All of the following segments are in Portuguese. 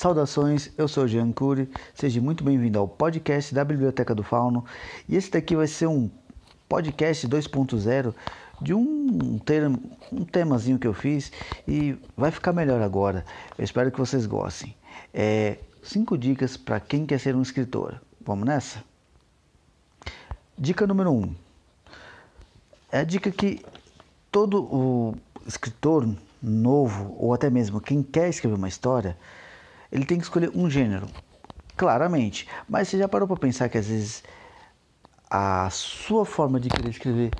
Saudações, eu sou Jean Cury, seja muito bem-vindo ao podcast da Biblioteca do Fauno e esse daqui vai ser um podcast 2.0 de um, termo, um temazinho que eu fiz e vai ficar melhor agora. Eu espero que vocês gostem. É, cinco dicas para quem quer ser um escritor. Vamos nessa? Dica número um. É a dica que todo o escritor novo ou até mesmo quem quer escrever uma história, ele tem que escolher um gênero. Claramente, mas você já parou para pensar que às vezes a sua forma de querer escrever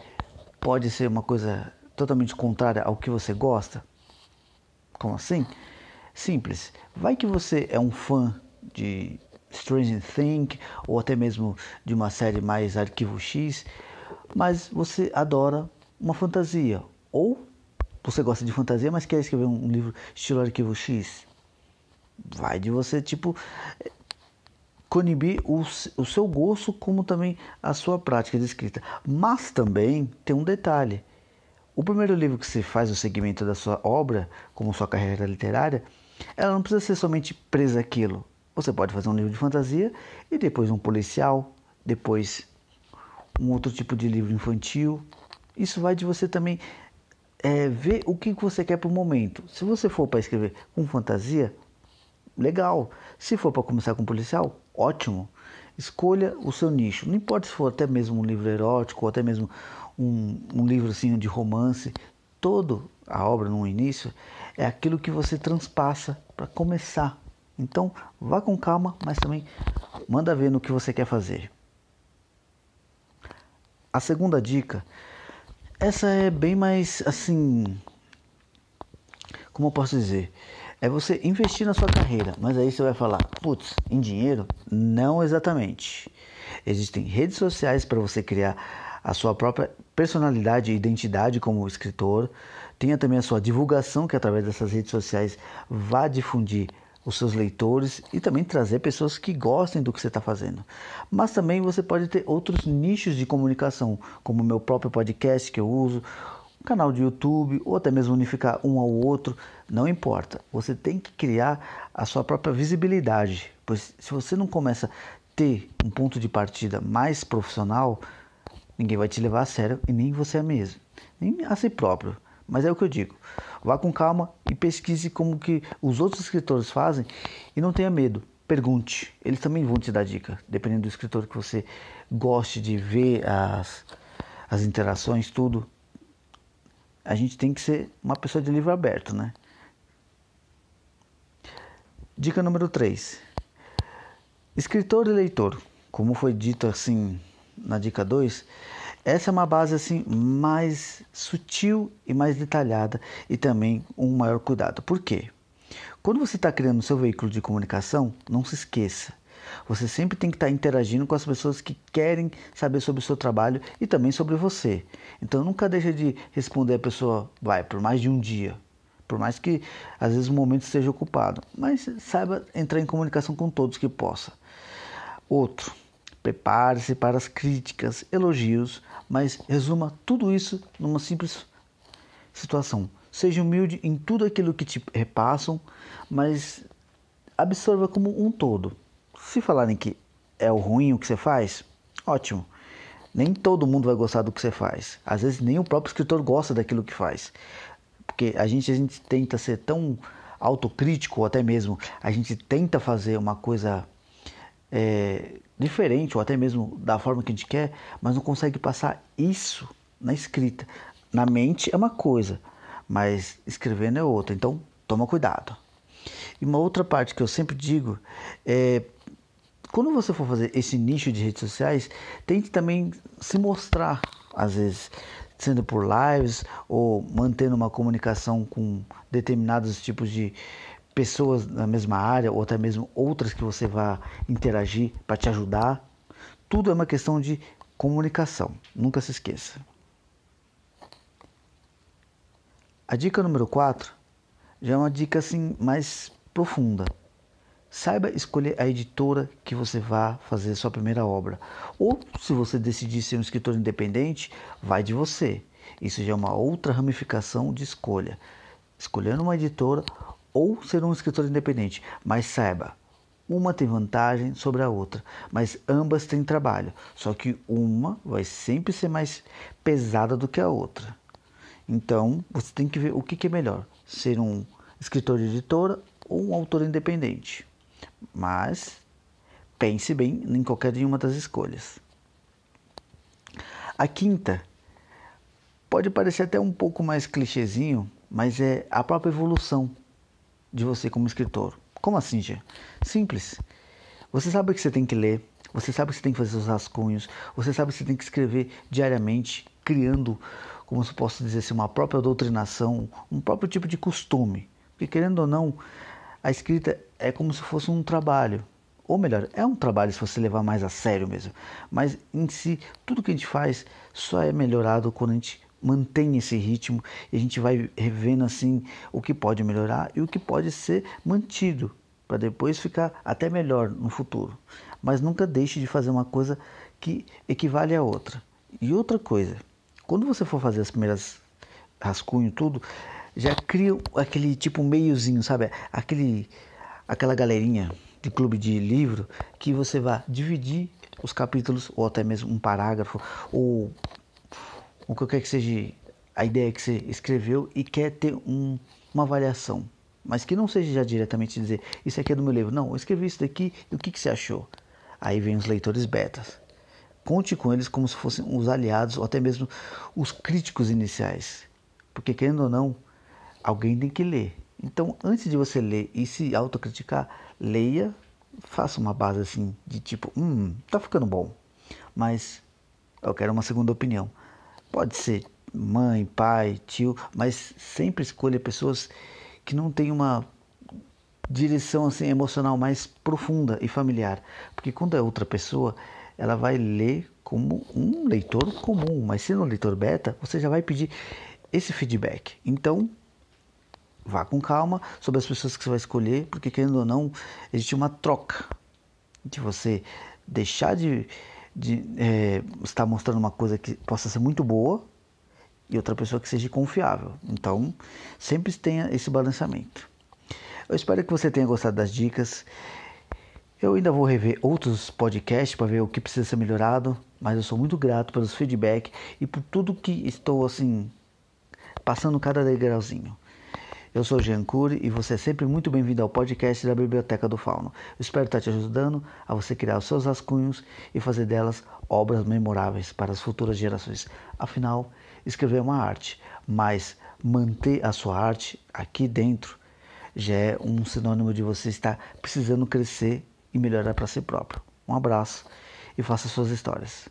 pode ser uma coisa totalmente contrária ao que você gosta? Como assim? Simples. Vai que você é um fã de Strange Things ou até mesmo de uma série mais Arquivo X, mas você adora uma fantasia ou você gosta de fantasia, mas quer escrever um livro estilo Arquivo X. Vai de você, tipo, conibir o, o seu gosto como também a sua prática de escrita. Mas também tem um detalhe. O primeiro livro que você faz o segmento da sua obra, como sua carreira literária, ela não precisa ser somente presa àquilo. Você pode fazer um livro de fantasia e depois um policial, depois um outro tipo de livro infantil. Isso vai de você também é, ver o que você quer para o momento. Se você for para escrever com fantasia, legal. Se for para começar com policial, ótimo. Escolha o seu nicho. Não importa se for até mesmo um livro erótico ou até mesmo um, um livro assim, de romance. Todo a obra no início é aquilo que você transpassa para começar. Então vá com calma, mas também manda ver no que você quer fazer. A segunda dica, essa é bem mais assim, como eu posso dizer, é você investir na sua carreira, mas aí você vai falar, putz, em dinheiro? Não exatamente. Existem redes sociais para você criar a sua própria personalidade e identidade como escritor. Tenha também a sua divulgação, que através dessas redes sociais vá difundir os seus leitores e também trazer pessoas que gostem do que você está fazendo. Mas também você pode ter outros nichos de comunicação, como o meu próprio podcast que eu uso, canal de YouTube ou até mesmo unificar um ao outro, não importa. Você tem que criar a sua própria visibilidade, pois se você não começa a ter um ponto de partida mais profissional, ninguém vai te levar a sério e nem você mesmo, nem a si próprio. Mas é o que eu digo. Vá com calma e pesquise como que os outros escritores fazem e não tenha medo. Pergunte. Eles também vão te dar dica, dependendo do escritor que você goste de ver as, as interações, tudo a gente tem que ser uma pessoa de livro aberto, né? Dica número 3. Escritor e leitor, como foi dito assim na dica 2, essa é uma base assim mais sutil e mais detalhada e também um maior cuidado. Por quê? Quando você está criando seu veículo de comunicação, não se esqueça, você sempre tem que estar interagindo com as pessoas que querem saber sobre o seu trabalho e também sobre você. Então nunca deixe de responder a pessoa, vai, por mais de um dia. Por mais que às vezes o momento esteja ocupado. Mas saiba entrar em comunicação com todos que possa. Outro, prepare-se para as críticas, elogios, mas resuma tudo isso numa simples situação. Seja humilde em tudo aquilo que te repassam, mas absorva como um todo. Se falarem que é o ruim o que você faz, ótimo. Nem todo mundo vai gostar do que você faz. Às vezes nem o próprio escritor gosta daquilo que faz. Porque a gente, a gente tenta ser tão autocrítico, ou até mesmo a gente tenta fazer uma coisa é, diferente, ou até mesmo da forma que a gente quer, mas não consegue passar isso na escrita. Na mente é uma coisa, mas escrevendo é outra. Então, toma cuidado. E uma outra parte que eu sempre digo é quando você for fazer esse nicho de redes sociais, tente também se mostrar, às vezes, sendo por lives ou mantendo uma comunicação com determinados tipos de pessoas na mesma área ou até mesmo outras que você vá interagir para te ajudar. Tudo é uma questão de comunicação, nunca se esqueça. A dica número 4 já é uma dica assim mais profunda. Saiba escolher a editora que você vá fazer sua primeira obra. Ou, se você decidir ser um escritor independente, vai de você. Isso já é uma outra ramificação de escolha. Escolhendo uma editora ou ser um escritor independente, mas saiba, uma tem vantagem sobre a outra, mas ambas têm trabalho, só que uma vai sempre ser mais pesada do que a outra. Então, você tem que ver o que é melhor, ser um escritor de editora ou um autor independente. Mas pense bem em qualquer uma das escolhas. A quinta pode parecer até um pouco mais clichêzinho, mas é a própria evolução de você como escritor. Como assim, Gê? Simples. Você sabe que você tem que ler, você sabe que você tem que fazer seus rascunhos, você sabe que você tem que escrever diariamente, criando, como se posso dizer assim, uma própria doutrinação, um próprio tipo de costume. Porque querendo ou não, a escrita é como se fosse um trabalho. Ou melhor, é um trabalho se você levar mais a sério mesmo. Mas em si, tudo que a gente faz só é melhorado quando a gente mantém esse ritmo e a gente vai revendo assim o que pode melhorar e o que pode ser mantido para depois ficar até melhor no futuro. Mas nunca deixe de fazer uma coisa que equivale a outra. E outra coisa, quando você for fazer as primeiras rascunho tudo, já cria aquele tipo meiozinho, sabe? Aquele aquela galerinha de clube de livro que você vai dividir os capítulos ou até mesmo um parágrafo ou o que quer que seja a ideia que você escreveu e quer ter um, uma avaliação. Mas que não seja já diretamente dizer, isso aqui é do meu livro. Não, eu escrevi isso daqui o que, que você achou? Aí vem os leitores betas. Conte com eles como se fossem os aliados ou até mesmo os críticos iniciais. Porque querendo ou não, alguém tem que ler. Então, antes de você ler e se autocriticar, leia, faça uma base assim de tipo, hum, tá ficando bom. Mas eu quero uma segunda opinião. Pode ser mãe, pai, tio, mas sempre escolha pessoas que não têm uma direção assim emocional mais profunda e familiar, porque quando é outra pessoa, ela vai ler como um leitor comum, mas sendo um leitor beta, você já vai pedir esse feedback. Então, vá com calma sobre as pessoas que você vai escolher, porque querendo ou não, existe uma troca de você deixar de de é, estar mostrando uma coisa que possa ser muito boa e outra pessoa que seja confiável. Então, sempre tenha esse balanceamento. Eu espero que você tenha gostado das dicas. Eu ainda vou rever outros podcasts para ver o que precisa ser melhorado, mas eu sou muito grato pelos feedback e por tudo que estou assim passando cada degrauzinho. Eu sou Jean Cury e você é sempre muito bem-vindo ao podcast da Biblioteca do Fauno. Eu espero estar te ajudando a você criar os seus rascunhos e fazer delas obras memoráveis para as futuras gerações. Afinal, escrever é uma arte, mas manter a sua arte aqui dentro já é um sinônimo de você estar precisando crescer e melhorar para si próprio. Um abraço e faça suas histórias.